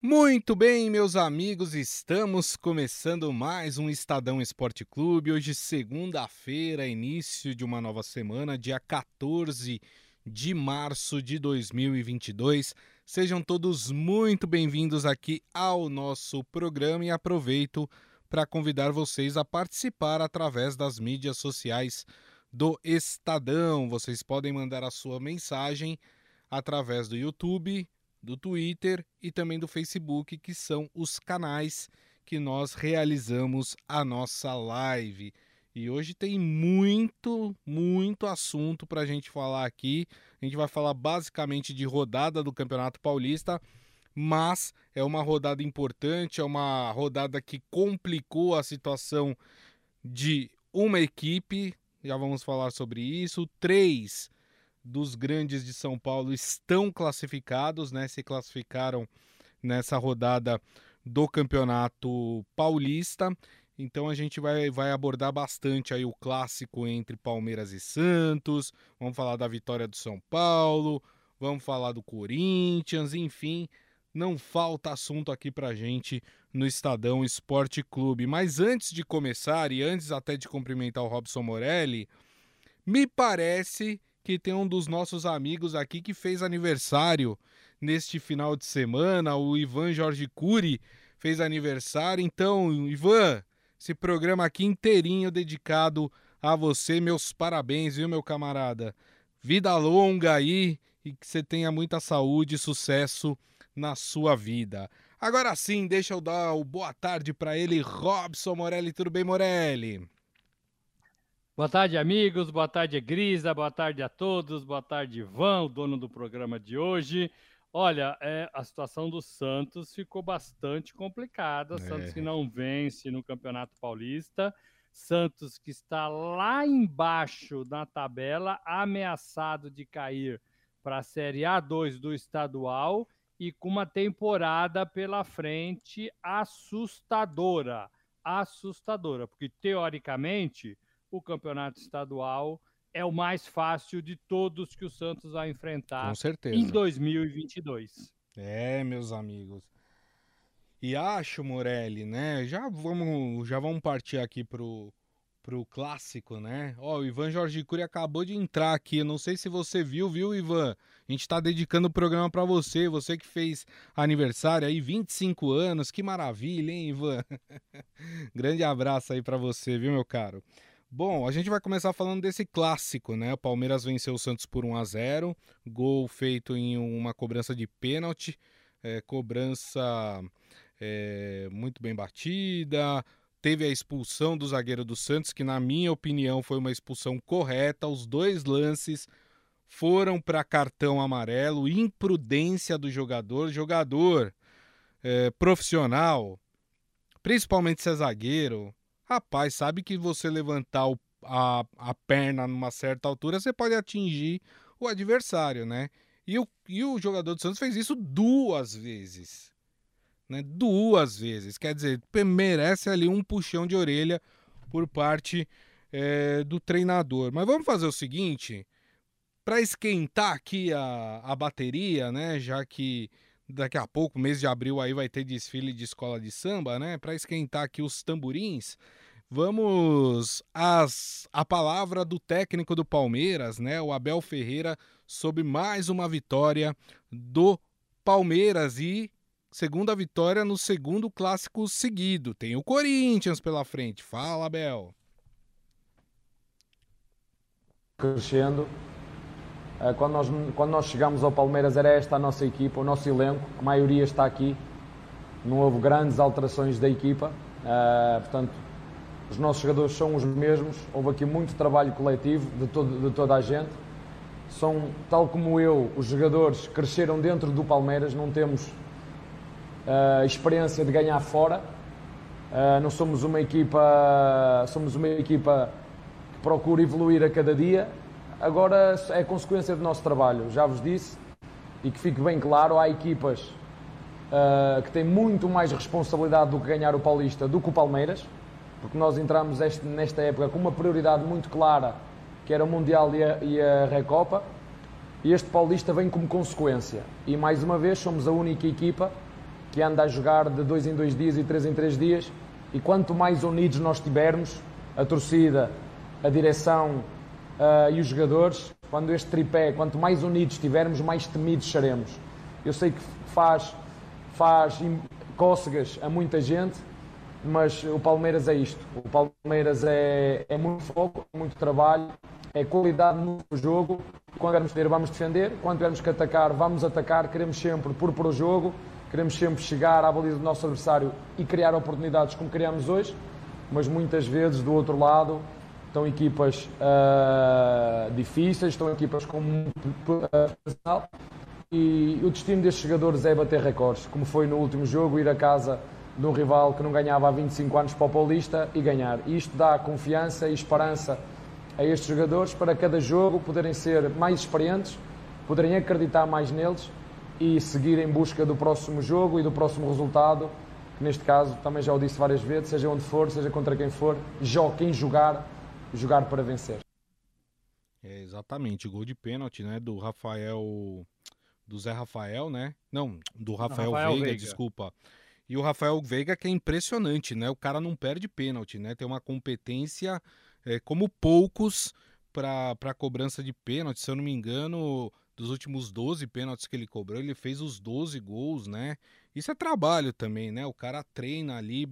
Muito bem, meus amigos, estamos começando mais um Estadão Esporte Clube. Hoje, segunda-feira, início de uma nova semana, dia 14 de março de 2022. Sejam todos muito bem-vindos aqui ao nosso programa e aproveito para convidar vocês a participar através das mídias sociais do Estadão. Vocês podem mandar a sua mensagem através do YouTube do Twitter e também do Facebook, que são os canais que nós realizamos a nossa live. E hoje tem muito, muito assunto para a gente falar aqui. A gente vai falar basicamente de rodada do Campeonato Paulista, mas é uma rodada importante, é uma rodada que complicou a situação de uma equipe. Já vamos falar sobre isso. Três dos grandes de São Paulo estão classificados, né? Se classificaram nessa rodada do Campeonato Paulista. Então a gente vai, vai abordar bastante aí o clássico entre Palmeiras e Santos. Vamos falar da vitória do São Paulo, vamos falar do Corinthians, enfim, não falta assunto aqui pra gente no Estadão Esporte Clube. Mas antes de começar e antes até de cumprimentar o Robson Morelli, me parece que tem um dos nossos amigos aqui que fez aniversário neste final de semana, o Ivan Jorge Cury fez aniversário. Então, Ivan, esse programa aqui inteirinho dedicado a você, meus parabéns, viu, meu camarada? Vida longa aí e que você tenha muita saúde e sucesso na sua vida. Agora sim, deixa eu dar o boa tarde para ele, Robson Morelli. Tudo bem, Morelli? Boa tarde, amigos. Boa tarde, Grisa. Boa tarde a todos. Boa tarde, Ivan, o dono do programa de hoje. Olha, é, a situação do Santos ficou bastante complicada. É. Santos que não vence no Campeonato Paulista. Santos que está lá embaixo na tabela, ameaçado de cair para a Série A2 do estadual e com uma temporada pela frente assustadora. Assustadora, porque teoricamente o campeonato estadual é o mais fácil de todos que o Santos vai enfrentar Com certeza. em 2022. É, meus amigos. E acho, Morelli, né? Já vamos, já vamos partir aqui pro, pro clássico, né? Ó, o Ivan Jorge Cury acabou de entrar aqui. Não sei se você viu, viu, Ivan? A gente tá dedicando o programa para você, você que fez aniversário aí, 25 anos. Que maravilha, hein, Ivan? Grande abraço aí para você, viu, meu caro? Bom, a gente vai começar falando desse clássico, né? O Palmeiras venceu o Santos por 1 a 0 gol feito em uma cobrança de pênalti, é, cobrança é, muito bem batida. Teve a expulsão do zagueiro do Santos, que, na minha opinião, foi uma expulsão correta. Os dois lances foram para cartão amarelo, imprudência do jogador. Jogador é, profissional, principalmente se é zagueiro, Rapaz, sabe que você levantar o, a, a perna numa certa altura, você pode atingir o adversário, né? E o, e o jogador do Santos fez isso duas vezes. Né? Duas vezes. Quer dizer, merece ali um puxão de orelha por parte é, do treinador. Mas vamos fazer o seguinte: para esquentar aqui a, a bateria, né? Já que daqui a pouco, mês de abril, aí vai ter desfile de escola de samba, né? Para esquentar aqui os tamborins. Vamos às, a palavra do técnico do Palmeiras, né? O Abel Ferreira, sobre mais uma vitória do Palmeiras e segunda vitória no segundo clássico seguido. Tem o Corinthians pela frente. Fala, Abel. Crescendo. Eh, quando nós, quando nós chegamos ao Palmeiras era esta a nossa equipa, o nosso elenco, a maioria está aqui. Não houve grandes alterações da equipa. Uh, portanto, os nossos jogadores são os mesmos, houve aqui muito trabalho coletivo de, todo, de toda a gente. São, tal como eu, os jogadores cresceram dentro do Palmeiras, não temos uh, experiência de ganhar fora. Uh, não somos uma equipa, somos uma equipa que procura evoluir a cada dia. Agora é consequência do nosso trabalho, já vos disse, e que fique bem claro, há equipas uh, que têm muito mais responsabilidade do que ganhar o Paulista do que o Palmeiras porque nós entramos este, nesta época com uma prioridade muito clara, que era o Mundial e a, e a Recopa, e este Paulista vem como consequência. E mais uma vez somos a única equipa que anda a jogar de dois em dois dias e três em três dias. E quanto mais unidos nós tivermos, a torcida, a direção uh, e os jogadores, quando este tripé, quanto mais unidos estivermos, mais temidos seremos. Eu sei que faz, faz cócegas a muita gente, mas o Palmeiras é isto. O Palmeiras é, é muito foco, muito trabalho, é qualidade no jogo. Quando tivermos ter, vamos defender. Quando tivermos que atacar, vamos atacar. Queremos sempre pôr para o jogo. Queremos sempre chegar à baliza do nosso adversário e criar oportunidades como criamos hoje. Mas muitas vezes, do outro lado, estão equipas uh, difíceis, estão equipas com muito uh, e o destino destes jogadores é bater recordes, como foi no último jogo, ir a casa de um rival que não ganhava há 25 anos para o Paulista e ganhar. Isto dá confiança e esperança a estes jogadores para cada jogo poderem ser mais experientes, poderem acreditar mais neles e seguir em busca do próximo jogo e do próximo resultado, que neste caso também já o disse várias vezes, seja onde for, seja contra quem for, quem jogar, jogar para vencer. É exatamente, gol de pênalti, né, do Rafael do Zé Rafael, né? Não, do Rafael, Rafael Veiga, Veiga, desculpa. E o Rafael Veiga que é impressionante, né? O cara não perde pênalti, né? Tem uma competência é, como poucos para a cobrança de pênalti. Se eu não me engano, dos últimos 12 pênaltis que ele cobrou, ele fez os 12 gols, né? Isso é trabalho também, né? O cara treina ali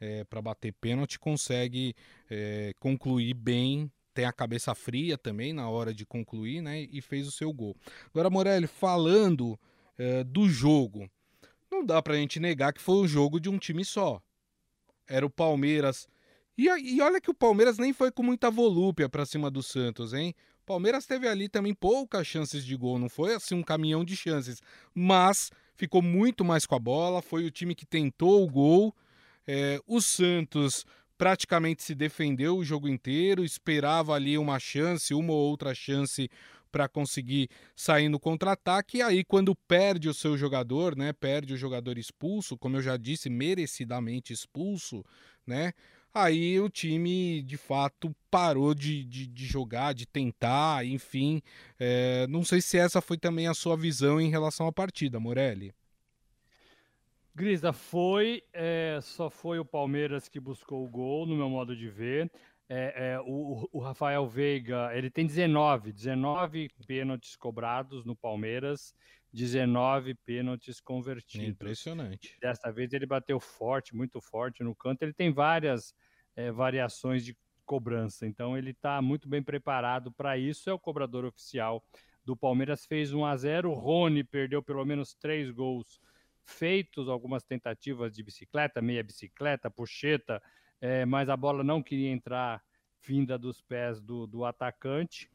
é, para bater pênalti, consegue é, concluir bem tem a cabeça fria também na hora de concluir, né? E fez o seu gol. Agora, Morelli, falando é, do jogo, não dá pra gente negar que foi um jogo de um time só. Era o Palmeiras. E, e olha que o Palmeiras nem foi com muita volúpia para cima do Santos, hein? O Palmeiras teve ali também poucas chances de gol, não foi assim um caminhão de chances, mas ficou muito mais com a bola, foi o time que tentou o gol. É, o Santos praticamente se defendeu o jogo inteiro, esperava ali uma chance, uma ou outra chance para conseguir sair no contra-ataque. E aí, quando perde o seu jogador, né? Perde o jogador expulso, como eu já disse, merecidamente expulso, né? Aí o time de fato parou de, de, de jogar, de tentar, enfim. É, não sei se essa foi também a sua visão em relação à partida, Morelli. Grisa, foi, é, só foi o Palmeiras que buscou o gol, no meu modo de ver. É, é, o, o, Rafael Veiga, ele tem 19, 19 pênaltis cobrados no Palmeiras, 19 pênaltis convertidos. Impressionante. Desta vez ele bateu forte, muito forte no canto. Ele tem várias é, variações de cobrança, então ele está muito bem preparado para isso. É o cobrador oficial do Palmeiras, fez 1 a 0 O Rony perdeu pelo menos três gols feitos algumas tentativas de bicicleta, meia bicicleta, puxeta, é, mas a bola não queria entrar vinda dos pés do, do atacante.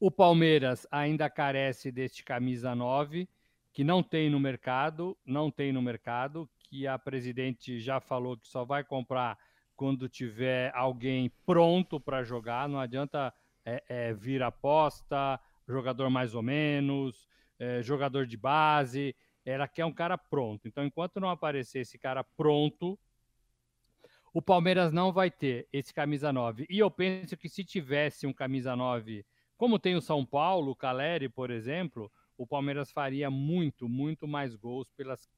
O Palmeiras ainda carece deste camisa 9, que não tem no mercado, não tem no mercado, que a presidente já falou que só vai comprar quando tiver alguém pronto para jogar, não adianta é, é, vir aposta, jogador mais ou menos, é, jogador de base, ela quer um cara pronto. Então, enquanto não aparecer esse cara pronto, o Palmeiras não vai ter esse camisa 9. E eu penso que se tivesse um camisa 9, como tem o São Paulo, o Caleri, por exemplo, o Palmeiras faria muito, muito mais gols pelas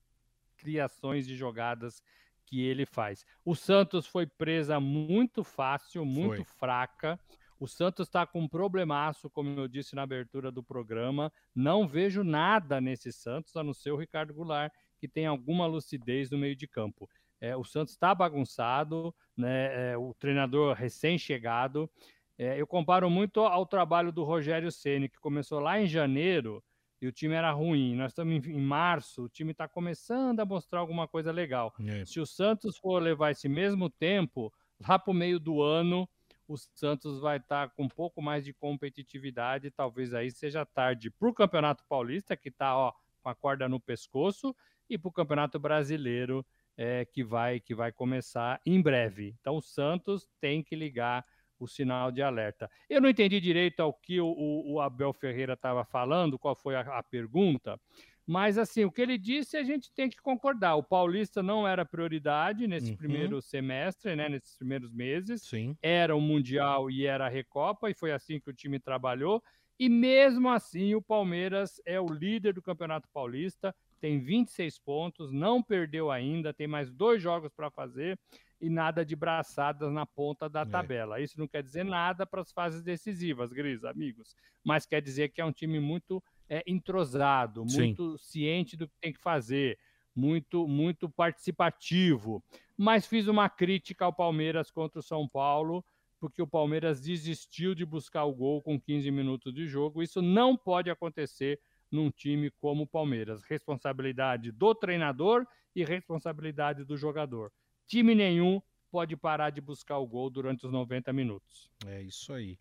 criações de jogadas que ele faz. O Santos foi presa muito fácil, muito foi. fraca. O Santos está com um problemaço, como eu disse na abertura do programa. Não vejo nada nesse Santos, a não ser o Ricardo Goulart, que tem alguma lucidez no meio de campo. É, o Santos está bagunçado, né? É, o treinador recém-chegado. É, eu comparo muito ao trabalho do Rogério Ceni, que começou lá em janeiro e o time era ruim. Nós estamos em, março, o time está começando a mostrar alguma coisa legal. É. Se o Santos for levar esse mesmo tempo, lá para o meio do ano, o Santos vai estar tá com um pouco mais de competitividade, talvez aí seja tarde para o Campeonato Paulista, que está com a corda no pescoço, e para o Campeonato Brasileiro, é, que, vai, que vai começar em breve. Então o Santos tem que ligar o sinal de alerta. Eu não entendi direito ao que o, o, Abel Ferreira estava falando, qual foi a, a pergunta, mas, assim, o que ele disse a gente tem que concordar. O Paulista não era prioridade nesse uhum. primeiro semestre, né, nesses primeiros meses. Sim. Era o Mundial e era a Recopa, e foi assim que o time trabalhou. E mesmo assim, o Palmeiras é o líder do Campeonato Paulista, tem 26 pontos, não perdeu ainda, tem mais dois jogos para fazer e nada de braçadas na ponta da é. tabela. Isso não quer dizer nada para as fases decisivas, Gris, amigos, mas quer dizer que é um time muito é, entrosado, muito Sim. ciente do que tem que fazer, muito, muito participativo. Mas fiz uma crítica ao Palmeiras contra o São Paulo, porque o Palmeiras desistiu de buscar o gol com 15 minutos de jogo. Isso não pode acontecer num time como o Palmeiras. Responsabilidade do treinador e responsabilidade do jogador. Time nenhum pode parar de buscar o gol durante os 90 minutos. É isso aí.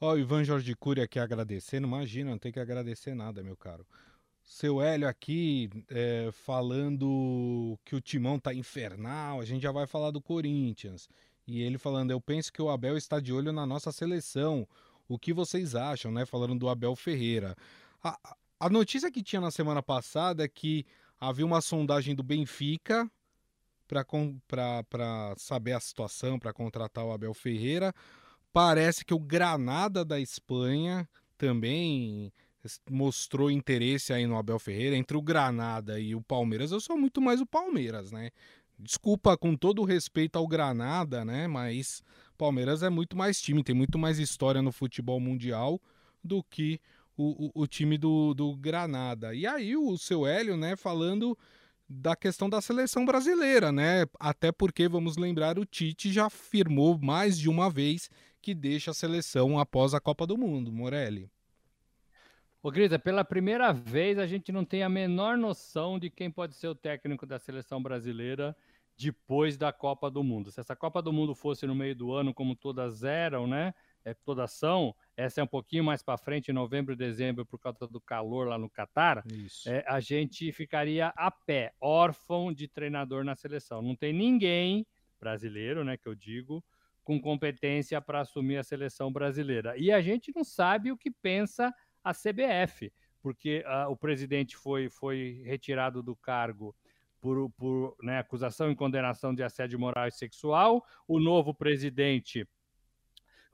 Ó, o Ivan Jorge Cury aqui agradecendo. Imagina, não tem que agradecer nada, meu caro. Seu Hélio aqui é, falando que o timão tá infernal. A gente já vai falar do Corinthians. E ele falando: Eu penso que o Abel está de olho na nossa seleção. O que vocês acham, né? Falando do Abel Ferreira. A, a notícia que tinha na semana passada é que havia uma sondagem do Benfica para saber a situação, para contratar o Abel Ferreira. Parece que o Granada da Espanha também mostrou interesse aí no Abel Ferreira. Entre o Granada e o Palmeiras, eu sou muito mais o Palmeiras, né? Desculpa, com todo o respeito ao Granada, né? Mas Palmeiras é muito mais time, tem muito mais história no futebol mundial do que o, o, o time do, do Granada. E aí o seu Hélio, né, falando da questão da seleção brasileira, né? Até porque, vamos lembrar, o Tite já afirmou mais de uma vez que deixa a seleção após a Copa do Mundo, Morelli. Ô, Grisa, pela primeira vez a gente não tem a menor noção de quem pode ser o técnico da seleção brasileira depois da Copa do Mundo. Se essa Copa do Mundo fosse no meio do ano, como todas eram, né? É, todas são, essa é um pouquinho mais para frente, em novembro e dezembro, por causa do calor lá no Catar, é, a gente ficaria a pé, órfão de treinador na seleção. Não tem ninguém brasileiro, né, que eu digo, com competência para assumir a seleção brasileira. E a gente não sabe o que pensa a CBF, porque uh, o presidente foi, foi retirado do cargo por, por né, acusação e condenação de assédio moral e sexual. O novo presidente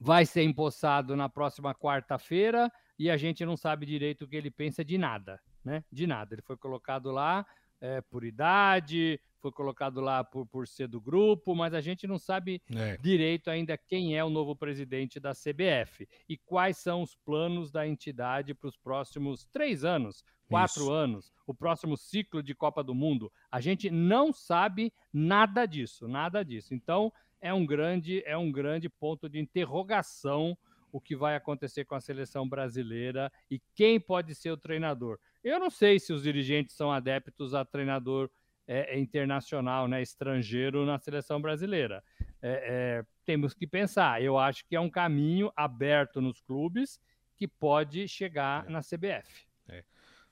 vai ser empossado na próxima quarta-feira e a gente não sabe direito o que ele pensa de nada, né? De nada. Ele foi colocado lá é, por idade, foi colocado lá por, por ser do grupo, mas a gente não sabe é. direito ainda quem é o novo presidente da CBF e quais são os planos da entidade para os próximos três anos, quatro Isso. anos, o próximo ciclo de Copa do Mundo. A gente não sabe nada disso, nada disso. Então, é um grande, é um grande ponto de interrogação o que vai acontecer com a seleção brasileira e quem pode ser o treinador. Eu não sei se os dirigentes são adeptos a treinador é, é internacional, né, estrangeiro na seleção brasileira. É, é, temos que pensar. Eu acho que é um caminho aberto nos clubes que pode chegar é. na CBF. É.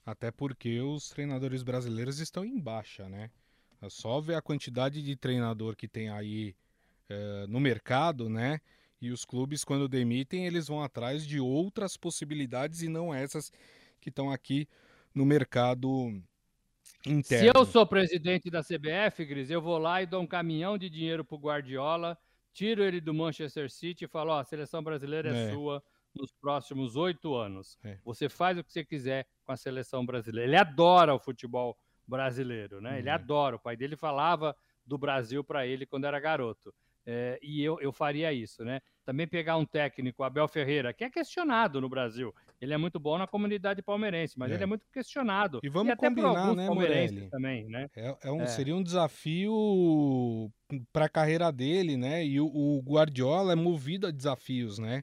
Até porque os treinadores brasileiros estão em baixa, né? É só ver a quantidade de treinador que tem aí no mercado, né? E os clubes, quando demitem, eles vão atrás de outras possibilidades e não essas que estão aqui no mercado interno. Se eu sou presidente da CBF, Gris, eu vou lá e dou um caminhão de dinheiro pro Guardiola, tiro ele do Manchester City e falo: Ó, a seleção brasileira é, é. sua nos próximos oito anos. É. Você faz o que você quiser com a seleção brasileira. Ele adora o futebol brasileiro, né? Ele é. adora. O pai dele falava do Brasil para ele quando era garoto. É, e eu, eu faria isso, né? Também pegar um técnico, Abel Ferreira, que é questionado no Brasil. Ele é muito bom na comunidade palmeirense, mas é. ele é muito questionado. E vamos e até combinar, por né, Morelli? também, né? É, é um, é. Seria um desafio para a carreira dele, né? E o, o, Guardiola é movido a desafios, né?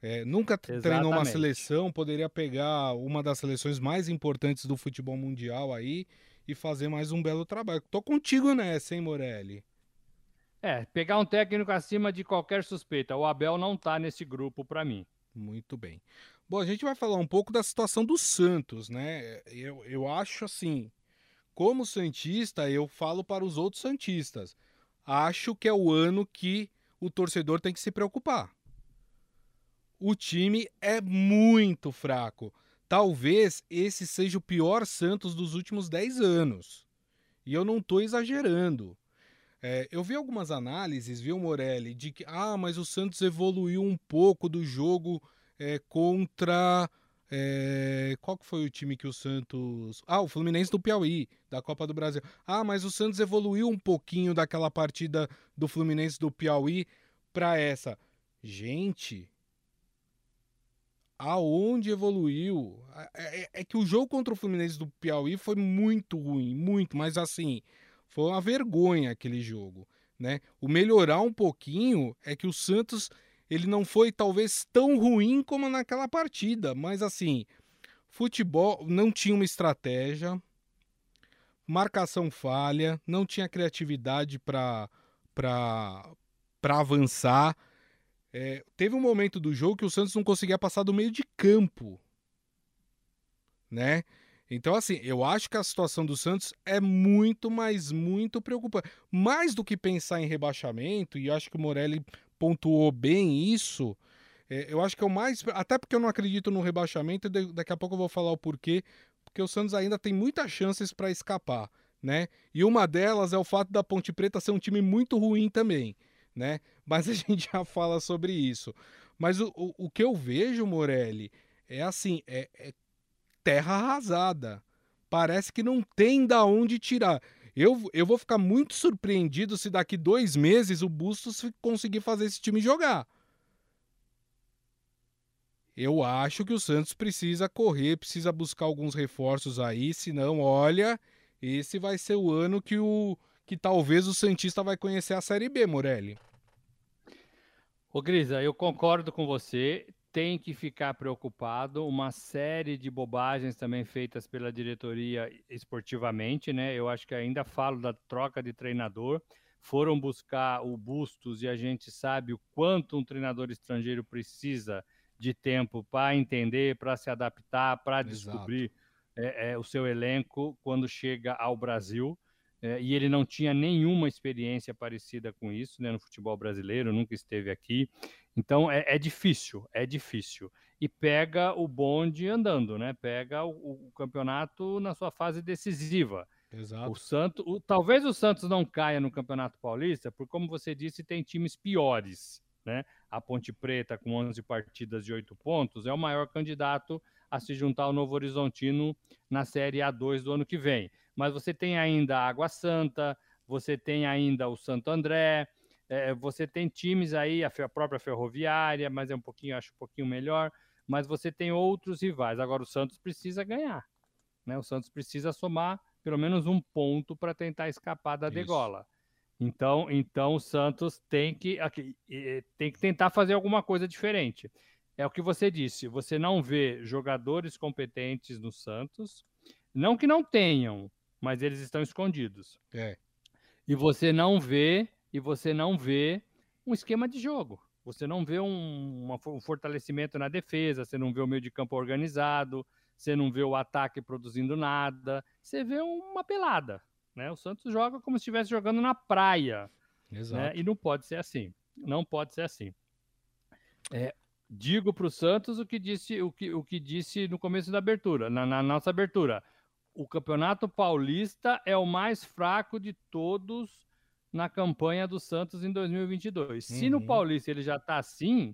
É, nunca Exatamente. treinou uma seleção, poderia pegar uma das seleções mais importantes do futebol mundial aí e fazer mais um belo trabalho. Tô contigo nessa, hein, Morelli? É, pegar um técnico acima de qualquer suspeita. O Abel não tá nesse grupo para mim. Muito bem. Bom, a gente vai falar um pouco da situação do Santos, né? Eu, eu acho assim, como Santista, eu falo para os outros Santistas. Acho que é o ano que o torcedor tem que se preocupar. O time é muito fraco. Talvez esse seja o pior Santos dos últimos 10 anos. E eu não estou exagerando. É, eu vi algumas análises, viu, Morelli, de que ah, mas o Santos evoluiu um pouco do jogo é, contra É, qual que foi o time que o Santos. Ah, o Fluminense do Piauí, da Copa do Brasil. Ah, mas o Santos evoluiu um pouquinho daquela partida do Fluminense do Piauí para essa. Gente, aonde evoluiu? É, é, é, que o jogo contra o Fluminense do Piauí foi muito ruim, muito, mas assim, foi uma vergonha aquele jogo, né? O melhorar um pouquinho é que o Santos ele não foi talvez tão ruim como naquela partida, mas assim, futebol não tinha uma estratégia, marcação falha, não tinha criatividade para avançar. É, teve um momento do jogo que o Santos não conseguia passar do meio de campo, né? Então, assim, eu acho que a situação do Santos é muito, mas muito preocupante. Mais do que pensar em rebaixamento, e acho que o Morelli pontuou bem isso, é, eu acho que é o mais. Até porque eu não acredito no rebaixamento, daqui a pouco eu vou falar o porquê, porque o Santos ainda tem muitas chances para escapar, né? E uma delas é o fato da Ponte Preta ser um time muito ruim também, né? Mas a gente já fala sobre isso. Mas o, o, o que eu vejo, Morelli, é assim: é, é terra arrasada. Parece que não tem da onde tirar. Eu, eu vou ficar muito surpreendido se daqui dois meses o Bustos conseguir fazer esse time jogar. Eu acho que o Santos precisa correr, precisa buscar alguns reforços aí, senão, olha, esse vai ser o ano que o que talvez o Santista vai conhecer a Série B, Morelli. Ô Grisa, eu concordo com você tem que ficar preocupado. Uma série de bobagens também feitas pela diretoria esportivamente, né? Eu acho que ainda falo da troca de treinador. Foram buscar o Bustos e a gente sabe o quanto um treinador estrangeiro precisa de tempo para entender, para se adaptar, para descobrir é, é, o seu elenco quando chega ao Brasil. É, e ele não tinha nenhuma experiência parecida com isso né, no futebol brasileiro, nunca esteve aqui. Então é, é, difícil, é difícil. E pega o bonde andando, né? Pega o, o campeonato na sua fase decisiva. Exato. O Santos, o, talvez o Santos não caia no Campeonato Paulista, porque como você disse, tem times piores, né? A Ponte Preta com 11 partidas de 8 pontos é o maior candidato a se juntar ao Novo Horizontino na Série A2 do ano que vem. Mas você tem ainda a Água Santa, você tem ainda o Santo André, é, você tem times aí, a, a, própria Ferroviária, mas é um pouquinho, acho um pouquinho melhor. Mas você tem outros rivais. Agora o Santos precisa ganhar. Né? O Santos precisa somar pelo menos um ponto para tentar escapar da Isso. degola. Então, então o Santos tem que, tem que tentar fazer alguma coisa diferente. É o que você disse. Você não vê jogadores competentes no Santos. Não que não tenham, mas eles estão escondidos. É. E você não vê e você não vê um esquema de jogo. Você não vê um, um fortalecimento na defesa, você não vê o meio de campo organizado, você não vê o ataque produzindo nada, você vê uma pelada. Né? O Santos joga como se estivesse jogando na praia. Né? Né? E não pode ser assim. Não pode ser assim. É, digo para o Santos o que disse o que, o que disse no começo da abertura, na, na nossa abertura. O Campeonato Paulista é o mais fraco de todos na campanha do Santos em 2022. Uhum. Se no uhum. Paulista ele já está assim,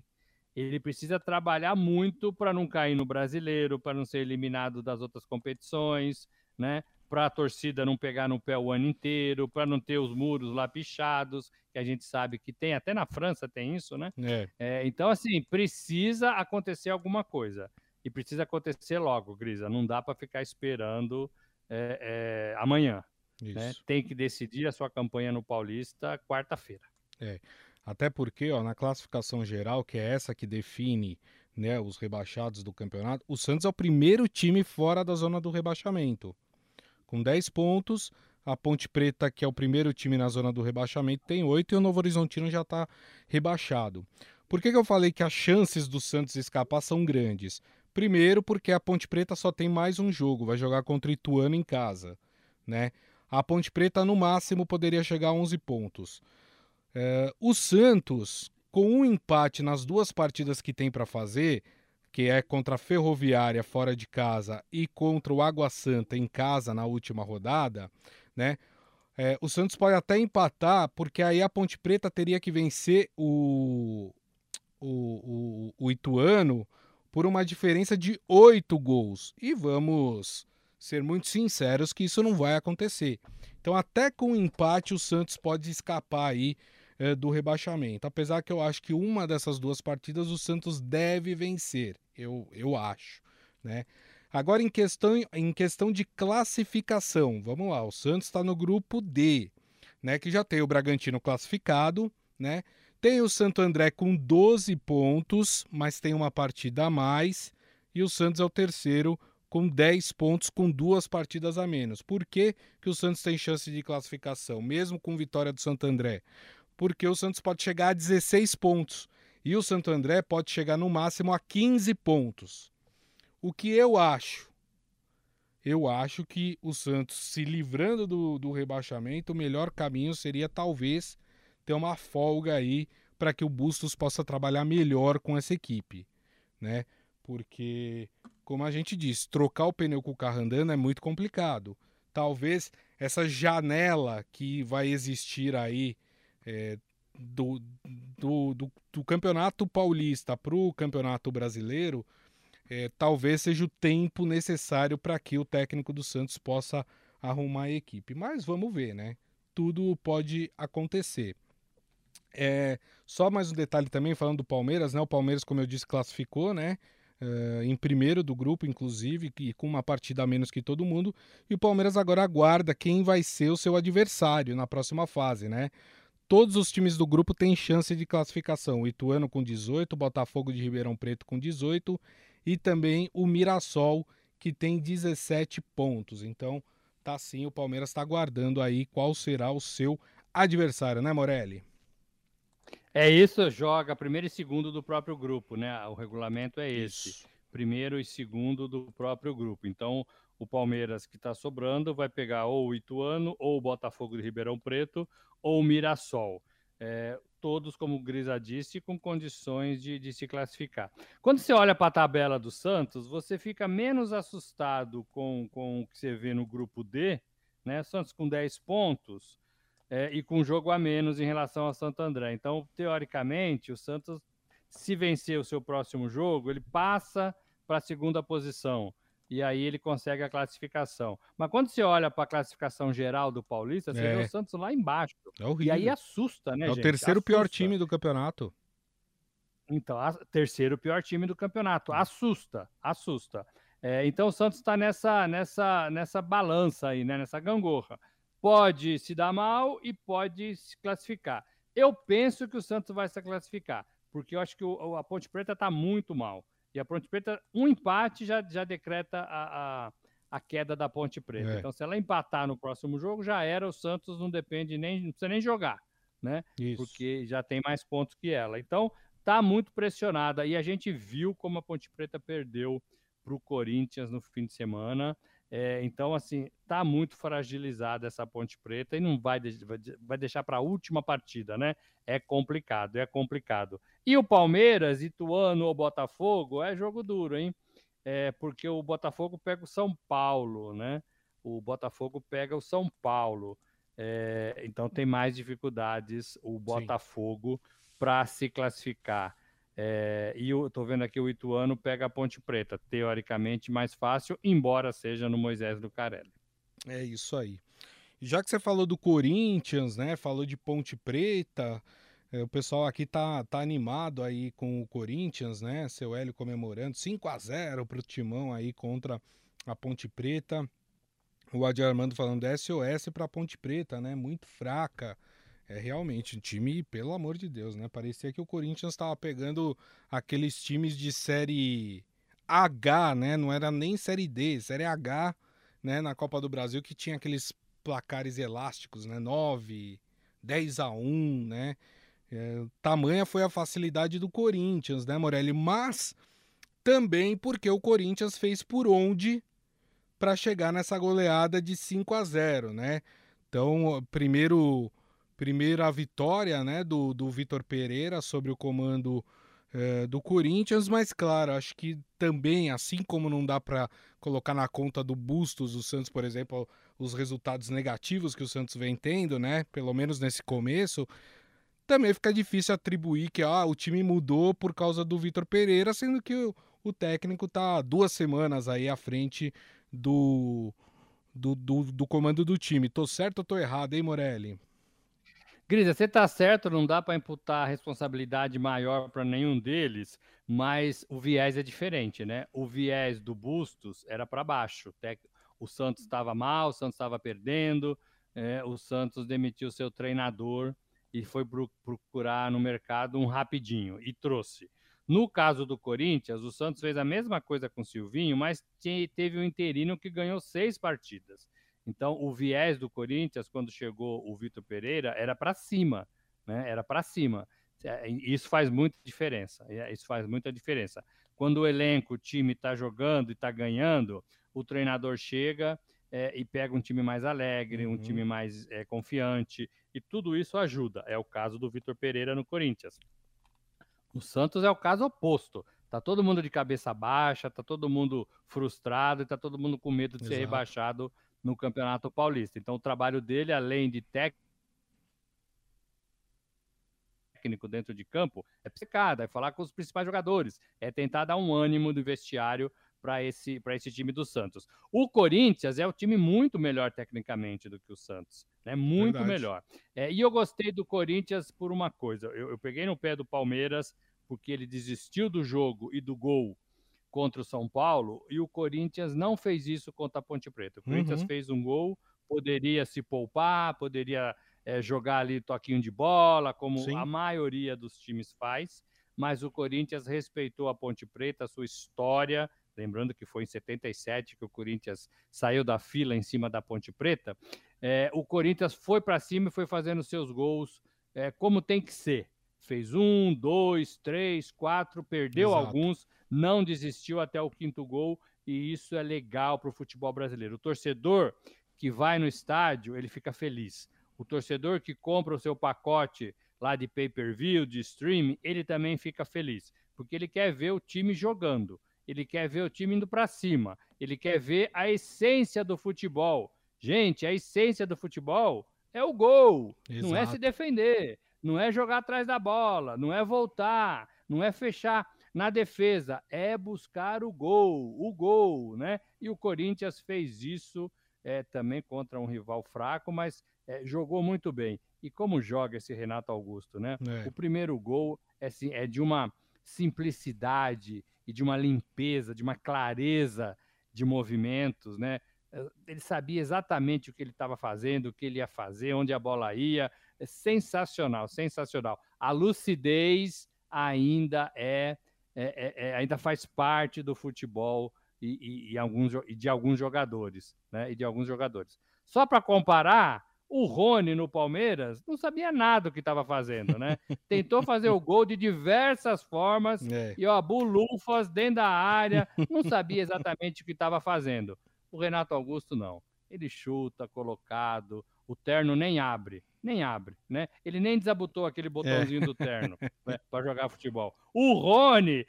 ele precisa trabalhar muito para não cair no brasileiro, para não ser eliminado das outras competições, né? Para a torcida não pegar no pé o ano inteiro, para não ter os muros lá pichados, que a gente sabe que tem, até na França tem isso, né? É. É, então, assim, precisa acontecer alguma coisa. E precisa acontecer logo, Grisa. Não dá para ficar esperando é, é amanhã. Né? Tem que decidir a sua campanha no Paulista quarta-feira. É. Até porque, ó, na classificação geral, que é essa que define né, os rebaixados do campeonato, o Santos é o primeiro time fora da zona do rebaixamento. Com 10 pontos, a Ponte Preta, que é o primeiro time na zona do rebaixamento, tem 8 e o Novo Horizontino já está rebaixado. Por que, que eu falei que as chances do Santos escapar são grandes? Primeiro, porque a Ponte Preta só tem mais um jogo, vai jogar contra o Ituano em casa. Né? A Ponte Preta, no máximo, poderia chegar a 11 pontos. É, o Santos, com um empate nas duas partidas que tem para fazer, que é contra a Ferroviária fora de casa e contra o Água Santa em casa na última rodada, né? É, o Santos pode até empatar, porque aí a Ponte Preta teria que vencer o, o, o, o Ituano por uma diferença de oito gols. E vamos ser muito sinceros que isso não vai acontecer. Então, até com o empate, o Santos pode escapar aí é, do rebaixamento. Apesar que eu acho que uma dessas duas partidas o Santos deve vencer. Eu, eu acho. Né? Agora, em questão, em questão de classificação, vamos lá. O Santos está no grupo D, né? Que já tem o Bragantino classificado, né? Tem o Santo André com 12 pontos, mas tem uma partida a mais. E o Santos é o terceiro com 10 pontos, com duas partidas a menos. Por que, que o Santos tem chance de classificação, mesmo com vitória do Santo André? Porque o Santos pode chegar a 16 pontos e o Santo André pode chegar no máximo a 15 pontos. O que eu acho? Eu acho que o Santos, se livrando do, do rebaixamento, o melhor caminho seria talvez ter uma folga aí para que o Bustos possa trabalhar melhor com essa equipe, né? Porque, como a gente disse, trocar o pneu com o carro andando é muito complicado. Talvez essa janela que vai existir aí é, do, do, do, do, Campeonato Paulista para o Campeonato Brasileiro, é, talvez seja o tempo necessário para que o técnico do Santos possa arrumar a equipe. Mas vamos ver, né? Tudo pode acontecer. É, só mais um detalhe também, falando do Palmeiras, né? O Palmeiras, como eu disse, classificou, né? Uh, em primeiro do grupo, inclusive, e com uma partida a menos que todo mundo. E o Palmeiras agora aguarda quem vai ser o seu adversário na próxima fase, né? Todos os times do grupo têm chance de classificação. O Ituano com 18, o Botafogo de Ribeirão Preto com 18 e também o Mirassol, que tem 17 pontos. Então, tá sim, o Palmeiras está aguardando aí qual será o seu adversário, né, Morelli? É isso, joga primeiro e segundo do próprio grupo, né? O regulamento é esse. Isso. Primeiro e segundo do próprio grupo. Então, o Palmeiras que está sobrando vai pegar ou o Ituano, ou o Botafogo de Ribeirão Preto, ou o Mirassol. É, todos, como o Grisa disse, com condições de, de se classificar. Quando você olha para a tabela do Santos, você fica menos assustado com, com o que você vê no grupo D, né? Santos com 10 pontos é, e com um jogo a menos em relação ao Santo André. Então, teoricamente, o Santos, se vencer o seu próximo jogo, ele passa para a segunda posição. E aí ele consegue a classificação. Mas quando você olha para a classificação geral do Paulista, você é. vê o Santos lá embaixo. É horrível. E aí assusta, né, É o gente? terceiro assusta. pior time do campeonato. Então, a, terceiro pior time do campeonato. Assusta, assusta. É, então o Santos está nessa, nessa, nessa balança aí, né? Nessa gangorra pode se dar mal e pode se classificar. Eu penso que o Santos vai se classificar, porque eu acho que o, a Ponte Preta está muito mal. E a Ponte Preta, um empate já, já decreta a, a, a queda da Ponte Preta. É. Então, se ela empatar no próximo jogo, já era. O Santos não depende nem, não precisa nem jogar, né? Isso. Porque já tem mais pontos que ela. Então, tá muito pressionada. E a gente viu como a Ponte Preta perdeu para o Corinthians no fim de semana. É, então, assim, tá muito fragilizada essa Ponte Preta e não vai, vai deixar para a última partida, né? É complicado, é complicado. E o Palmeiras, Ituano ou Botafogo é jogo duro, hein? É, porque o Botafogo pega o São Paulo, né? O Botafogo pega o São Paulo. É, então tem mais dificuldades o Botafogo para se classificar. É, e eu tô vendo aqui o Ituano pega a Ponte Preta, teoricamente mais fácil, embora seja no Moisés do Carelli. É isso aí. Já que você falou do Corinthians, né? Falou de Ponte Preta, é, o pessoal aqui tá, tá animado aí com o Corinthians, né? Seu Hélio comemorando 5 a 0 pro Timão aí contra a Ponte Preta. O Adi Armando falando SOS para Ponte Preta, né? Muito fraca. É realmente um time, pelo amor de Deus, né? Parecia que o Corinthians estava pegando aqueles times de série H, né? Não era nem série D, série H, né? Na Copa do Brasil que tinha aqueles placares elásticos, né? 9, 10 a 1, né? É, tamanha foi a facilidade do Corinthians, né, Morelli? Mas também porque o Corinthians fez por onde para chegar nessa goleada de 5 a 0, né? Então, primeiro primeira vitória né, do, do Vitor Pereira sobre o comando é, do Corinthians, mas claro, acho que também, assim como não dá para colocar na conta do Bustos o Santos, por exemplo, os resultados negativos que o Santos vem tendo, né, pelo menos nesse começo, também fica difícil atribuir que ah, o time mudou por causa do Vitor Pereira, sendo que o, o técnico tá duas semanas aí à frente do, do, do, do comando do time. Tô certo ou tô errado, hein, Morelli? Grisa, você está certo, não dá para imputar responsabilidade maior para nenhum deles, mas o viés é diferente, né? O viés do Bustos era para baixo. O Santos estava mal, o Santos estava perdendo, é, o Santos demitiu seu treinador e foi procurar no mercado um rapidinho e trouxe. No caso do Corinthians, o Santos fez a mesma coisa com o Silvinho, mas teve um interino que ganhou seis partidas. Então, o viés do Corinthians, quando chegou o Vitor Pereira, era para cima, né? Era para cima. É, isso faz muita diferença. É, isso faz muita diferença. Quando o elenco, o time está jogando e está ganhando, o treinador chega é, e pega um time mais alegre, uhum. um time mais é, confiante, e tudo isso ajuda. É o caso do Vitor Pereira no Corinthians. O Santos é o caso oposto. Tá todo mundo de cabeça baixa, tá todo mundo frustrado e tá todo mundo com medo de Exato. ser rebaixado no Campeonato Paulista. Então, o trabalho dele, além de técnico dentro de campo, é psicada, é falar com os principais jogadores, é tentar dar um ânimo do vestiário para esse, esse time do Santos. O Corinthians é o time muito melhor tecnicamente do que o Santos, né? Muito Verdade. melhor. É, e eu gostei do Corinthians por uma coisa. Eu, eu peguei no pé do Palmeiras porque ele desistiu do jogo e do gol contra o São Paulo e o Corinthians não fez isso contra a Ponte Preta. O Corinthians uhum. fez um gol, poderia se poupar, poderia é, jogar ali toquinho de bola, como Sim. a maioria dos times faz, mas o Corinthians respeitou a Ponte Preta, a sua história. Lembrando que foi em 77 que o Corinthians saiu da fila em cima da Ponte Preta. É, o Corinthians foi para cima e foi fazendo seus gols é, como tem que ser. Fez um, dois, três, quatro, perdeu Exato. alguns, não desistiu até o quinto gol e isso é legal para o futebol brasileiro. O torcedor que vai no estádio, ele fica feliz. O torcedor que compra o seu pacote lá de pay-per-view, de streaming, ele também fica feliz, porque ele quer ver o time jogando, ele quer ver o time indo para cima, ele quer ver a essência do futebol. Gente, a essência do futebol é o gol, Exato. não é se defender, não é jogar atrás da bola, não é voltar, não é fechar na defesa é buscar o gol, o gol, né? E o Corinthians fez isso é, também contra um rival fraco, mas é, jogou muito bem. E como joga esse Renato Augusto, né? É. O primeiro gol é, é de uma simplicidade e de uma limpeza, de uma clareza de movimentos, né? Ele sabia exatamente o que ele estava fazendo, o que ele ia fazer, onde a bola ia. É sensacional, sensacional. A lucidez ainda é é, é, é, ainda faz parte do futebol e, e, e, alguns, e de alguns jogadores, né? E de alguns jogadores. Só para comparar, o Rony no Palmeiras não sabia nada do que estava fazendo, né? Tentou fazer o gol de diversas formas é. e ó, bulufas dentro da área, não sabia exatamente o que estava fazendo. O Renato Augusto não. Ele chuta colocado, o terno nem abre, nem abre, né? Ele nem desabotou aquele botãozinho é. do terno né, para jogar futebol. O Rony,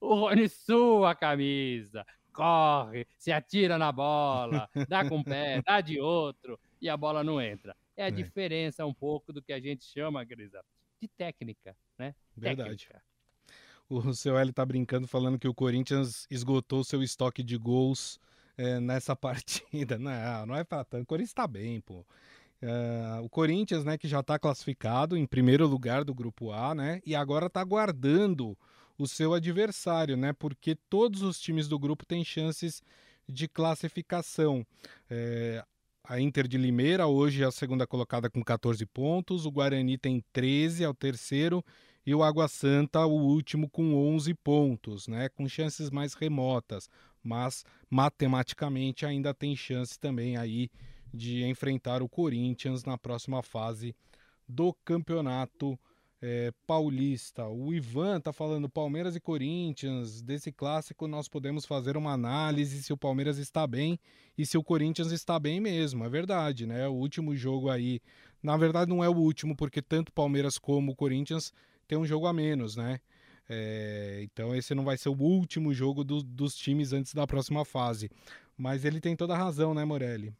o Rony sua camisa, corre, se atira na bola, dá com o pé, dá de outro e a bola não entra. É a é. diferença um pouco do que a gente chama, Grisa, de técnica, né? Verdade. Técnica. O seu L tá brincando falando que o Corinthians esgotou seu estoque de gols é, nessa partida. Não, não é pra tanto. O Corinthians tá bem, pô. Uh, o Corinthians, né, que já está classificado em primeiro lugar do grupo A, né, e agora está aguardando o seu adversário, né, porque todos os times do grupo têm chances de classificação. É, a Inter de Limeira hoje é a segunda colocada com 14 pontos, o Guarani tem 13, é o terceiro, e o Água Santa o último com 11 pontos, né, com chances mais remotas, mas matematicamente ainda tem chance também aí de enfrentar o Corinthians na próxima fase do campeonato é, paulista. O Ivan tá falando Palmeiras e Corinthians. Desse clássico nós podemos fazer uma análise se o Palmeiras está bem e se o Corinthians está bem mesmo. É verdade, né? O último jogo aí, na verdade não é o último porque tanto Palmeiras como Corinthians tem um jogo a menos, né? É, então esse não vai ser o último jogo do, dos times antes da próxima fase. Mas ele tem toda a razão, né, Morelli?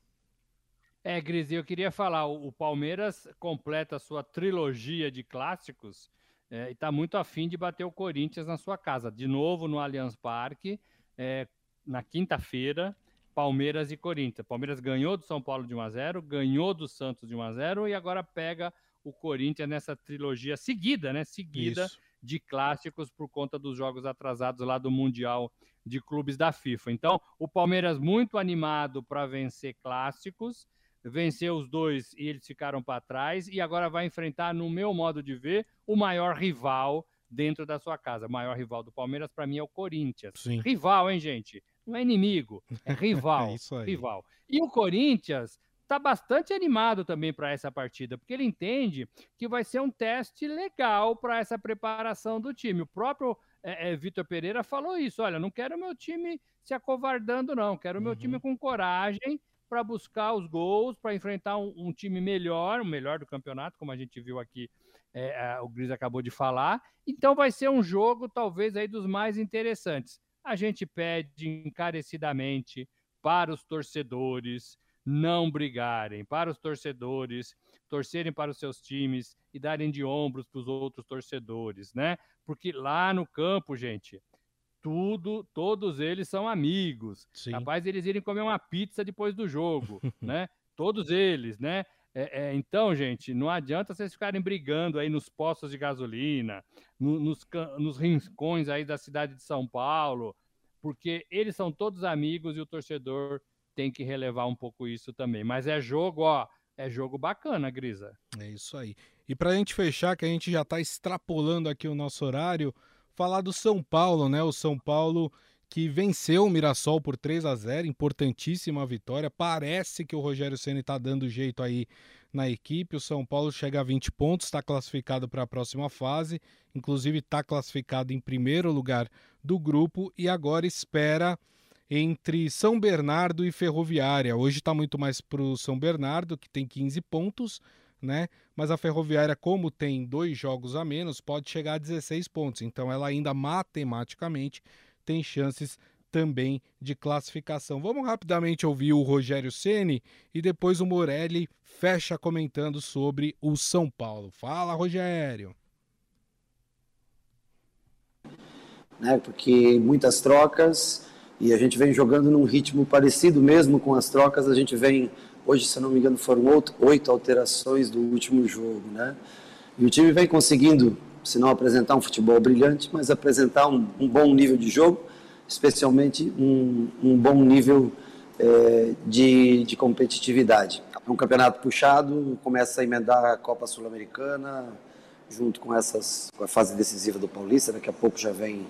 É, Gris, eu queria falar, o Palmeiras completa a sua trilogia de clássicos é, e está muito afim de bater o Corinthians na sua casa. De novo no Allianz Parque, é, na quinta-feira, Palmeiras e Corinthians. Palmeiras ganhou do São Paulo de 1 a 0, ganhou do Santos de 1 a 0 e agora pega o Corinthians nessa trilogia seguida, né? Seguida Isso. de clássicos por conta dos jogos atrasados lá do Mundial de Clubes da FIFA. Então, o Palmeiras muito animado para vencer clássicos, venceu os dois e eles ficaram para trás e agora vai enfrentar, no meu modo de ver, o maior rival dentro da sua casa. O maior rival do Palmeiras para mim é o Corinthians. Sim. Rival, hein, gente? Não é inimigo, é rival. é rival. E o Corinthians está bastante animado também para essa partida, porque ele entende que vai ser um teste legal para essa preparação do time. O próprio é, é, Vitor Pereira falou isso: olha, não quero meu time se acovardando, não, quero meu uhum. time com coragem para buscar os gols, para enfrentar um, um, time melhor, o melhor do campeonato, como a gente viu aqui, é, o Gris acabou de falar. Então vai ser um jogo, talvez, aí dos mais interessantes. A gente pede encarecidamente para os torcedores não brigarem, para os torcedores torcerem para os seus times e darem de ombros para os outros torcedores, né? Porque lá no campo, gente, tudo, todos eles são amigos. Sim. Capaz eles irem comer uma pizza depois do jogo, né? Todos eles, né? É, é, então, gente, não adianta vocês ficarem brigando aí nos postos de gasolina, no, nos, nos rincões aí da cidade de São Paulo, porque eles são todos amigos e o torcedor tem que relevar um pouco isso também. Mas é jogo, ó, é jogo bacana, Grisa. É isso aí. E para a gente fechar, que a gente já está extrapolando aqui o nosso horário, falar do São Paulo, né? O São Paulo que venceu o Mirassol por 3 a 0 importantíssima vitória. Parece que o Rogério Ceni está dando jeito aí na equipe. O São Paulo chega a 20 pontos, está classificado para a próxima fase, inclusive está classificado em primeiro lugar do grupo e agora espera entre São Bernardo e Ferroviária. Hoje está muito mais para o São Bernardo, que tem 15 pontos, né? Mas a Ferroviária, como tem dois jogos a menos, pode chegar a 16 pontos. Então ela ainda matematicamente tem chances também de classificação. Vamos rapidamente ouvir o Rogério Ceni e depois o Morelli fecha comentando sobre o São Paulo. Fala, Rogério. Né, porque muitas trocas, e a gente vem jogando num ritmo parecido mesmo com as trocas. A gente vem, hoje, se não me engano, foram oito, alterações do último jogo, né? E o time vem conseguindo, se não apresentar um futebol brilhante, mas apresentar um, um bom nível de jogo, especialmente um, um bom nível é, de, de competitividade. É um campeonato puxado, começa a emendar a Copa Sul-Americana, junto com, essas, com a fase decisiva do Paulista, daqui a pouco já vem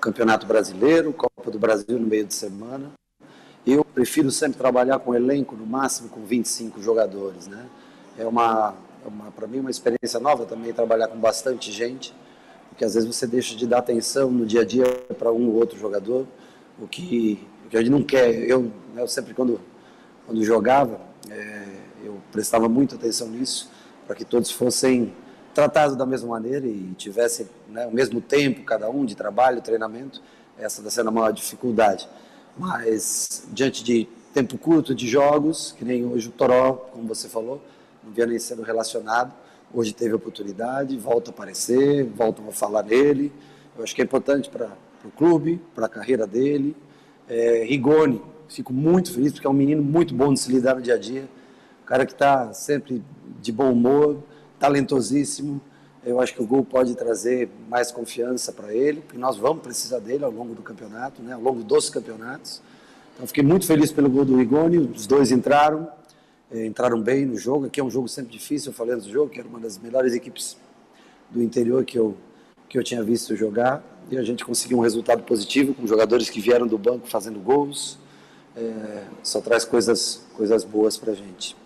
Campeonato Brasileiro, Copa do Brasil no meio de semana. Eu prefiro sempre trabalhar com elenco, no máximo com 25 jogadores, né? É uma, é uma para mim, uma experiência nova também trabalhar com bastante gente, porque às vezes você deixa de dar atenção no dia a dia para um ou outro jogador, o que, o que a gente não quer. Eu, eu sempre, quando, quando jogava, é, eu prestava muita atenção nisso, para que todos fossem tratados da mesma maneira e tivessem né, o mesmo tempo cada um de trabalho, treinamento, essa está sendo a maior dificuldade. Mas diante de tempo curto de jogos, que nem hoje o Toró, como você falou, não vinha nem sendo relacionado, hoje teve oportunidade, volta a aparecer, voltam a falar nele. Eu acho que é importante para o clube, para a carreira dele. É, Rigoni, fico muito feliz porque é um menino muito bom de se lidar no dia a dia, um cara que está sempre de bom humor, talentosíssimo. Eu acho que o gol pode trazer mais confiança para ele, porque nós vamos precisar dele ao longo do campeonato, né, ao longo dos campeonatos. Então, fiquei muito feliz pelo gol do Rigoni, os dois entraram, eh, entraram bem no jogo. Aqui é um jogo sempre difícil, eu falei antes do jogo, que era uma das melhores equipes do interior que eu, que eu tinha visto jogar. E a gente conseguiu um resultado positivo com jogadores que vieram do banco fazendo gols. É, só traz coisas, coisas boas para a gente.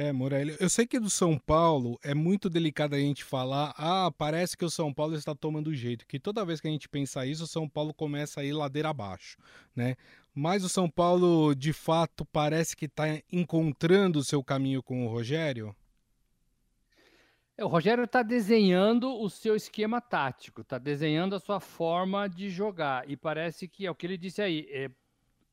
É, Morelli, eu sei que do São Paulo é muito delicado a gente falar, ah, parece que o São Paulo está tomando jeito, que toda vez que a gente pensa isso, o São Paulo começa a ir ladeira abaixo, né? Mas o São Paulo, de fato, parece que está encontrando o seu caminho com o Rogério? É, o Rogério está desenhando o seu esquema tático, está desenhando a sua forma de jogar, e parece que é o que ele disse aí, é,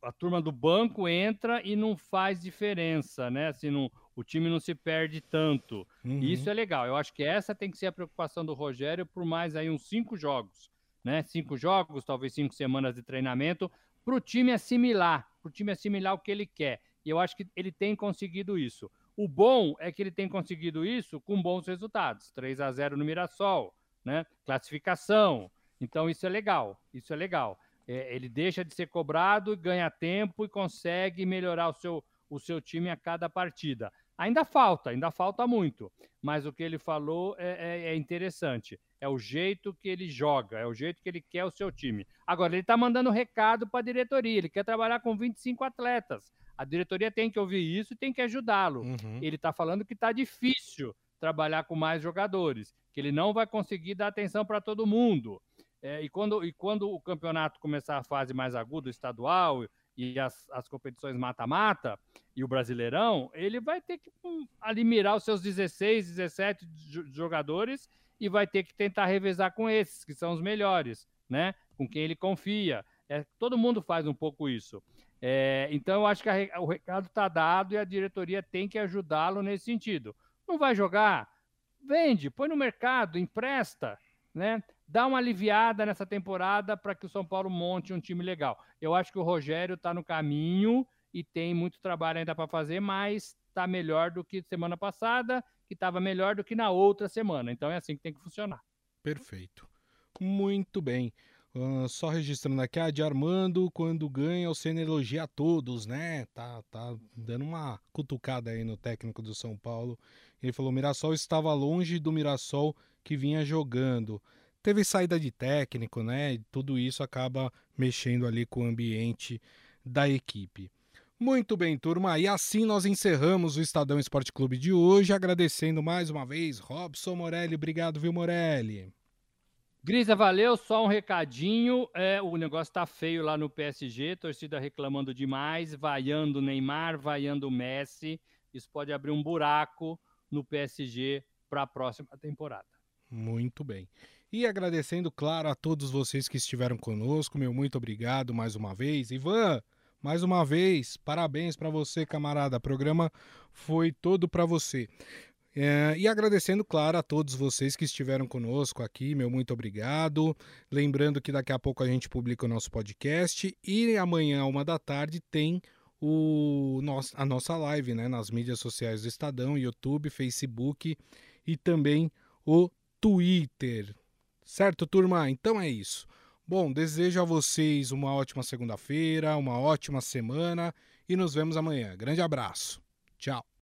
a turma do banco entra e não faz diferença, né? Assim, não O time não se perde tanto. Uhum. Isso é legal. Eu acho que essa tem que ser a preocupação do Rogério por mais aí uns cinco jogos, né? Cinco jogos, talvez cinco semanas de treinamento, para o time assimilar, para o time assimilar o que ele quer. E eu acho que ele tem conseguido isso. O bom é que ele tem conseguido isso com bons resultados. 3 a 0 no Mirassol, né? Classificação. Então isso é legal. Isso é legal. É, ele deixa de ser cobrado, ganha tempo e consegue melhorar o seu, o seu time a cada partida. Ainda falta, ainda falta muito, mas o que ele falou é, é, é interessante. É o jeito que ele joga, é o jeito que ele quer o seu time. Agora, ele está mandando recado para a diretoria, ele quer trabalhar com 25 atletas. A diretoria tem que ouvir isso e tem que ajudá-lo. Uhum. Ele está falando que está difícil trabalhar com mais jogadores, que ele não vai conseguir dar atenção para todo mundo. É, e, quando, e quando o campeonato começar a fase mais aguda, estadual e as, as competições mata-mata e o Brasileirão, ele vai ter que um, os seus 16, 17 jogadores e vai ter que tentar revezar com esses, que são os melhores, né? Com quem ele confia. É, todo mundo faz um pouco isso. É, então, eu acho que a, o recado está dado e a diretoria tem que ajudá-lo nesse sentido. Não vai jogar? Vende, põe no mercado, empresta, né? Dá uma aliviada nessa temporada para que o São Paulo monte um time legal. Eu acho que o Rogério está no caminho e tem muito trabalho ainda para fazer, mas está melhor do que semana passada, que estava melhor do que na outra semana. Então é assim que tem que funcionar. Perfeito. Muito bem. Uh, só registrando aqui, a de Armando, quando ganha, o Senna elogia a todos, né? Tá, tá dando uma cutucada aí no técnico do São Paulo. Ele falou: Mirassol estava longe do Mirassol que vinha jogando. Teve saída de técnico, né? E tudo isso acaba mexendo ali com o ambiente da equipe. Muito bem, turma. E assim nós encerramos o Estadão Esporte Clube de hoje, agradecendo mais uma vez Robson Morelli. Obrigado, viu, Morelli? Grisa, valeu. Só um recadinho. É, o negócio tá feio lá no PSG, torcida reclamando demais, vaiando Neymar, vaiando Messi. Isso pode abrir um buraco no PSG para a próxima temporada. Muito bem. E agradecendo, claro, a todos vocês que estiveram conosco, meu muito obrigado mais uma vez. Ivan, mais uma vez, parabéns para você, camarada. O programa foi todo para você. É, e agradecendo, claro, a todos vocês que estiveram conosco aqui, meu muito obrigado. Lembrando que daqui a pouco a gente publica o nosso podcast e amanhã, uma da tarde, tem o a nossa live né, nas mídias sociais do Estadão, YouTube, Facebook e também o Twitter. Certo, turma? Então é isso. Bom, desejo a vocês uma ótima segunda-feira, uma ótima semana e nos vemos amanhã. Grande abraço. Tchau.